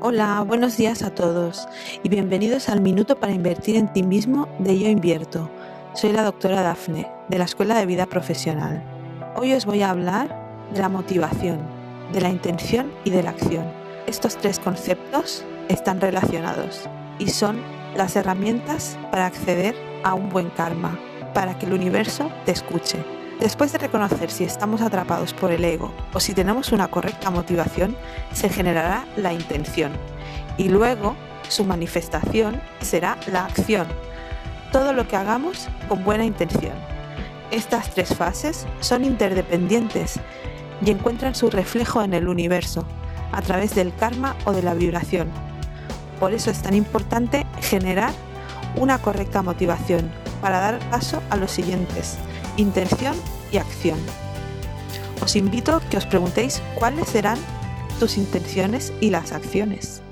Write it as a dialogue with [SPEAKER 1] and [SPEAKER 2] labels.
[SPEAKER 1] Hola, buenos días a todos y bienvenidos al Minuto para Invertir en ti mismo de Yo Invierto. Soy la doctora Dafne, de la Escuela de Vida Profesional. Hoy os voy a hablar de la motivación, de la intención y de la acción. Estos tres conceptos están relacionados y son las herramientas para acceder a un buen karma, para que el universo te escuche. Después de reconocer si estamos atrapados por el ego o si tenemos una correcta motivación, se generará la intención y luego su manifestación será la acción. Todo lo que hagamos con buena intención. Estas tres fases son interdependientes y encuentran su reflejo en el universo, a través del karma o de la vibración. Por eso es tan importante generar una correcta motivación para dar paso a los siguientes intención y acción. Os invito a que os preguntéis cuáles serán tus intenciones y las acciones.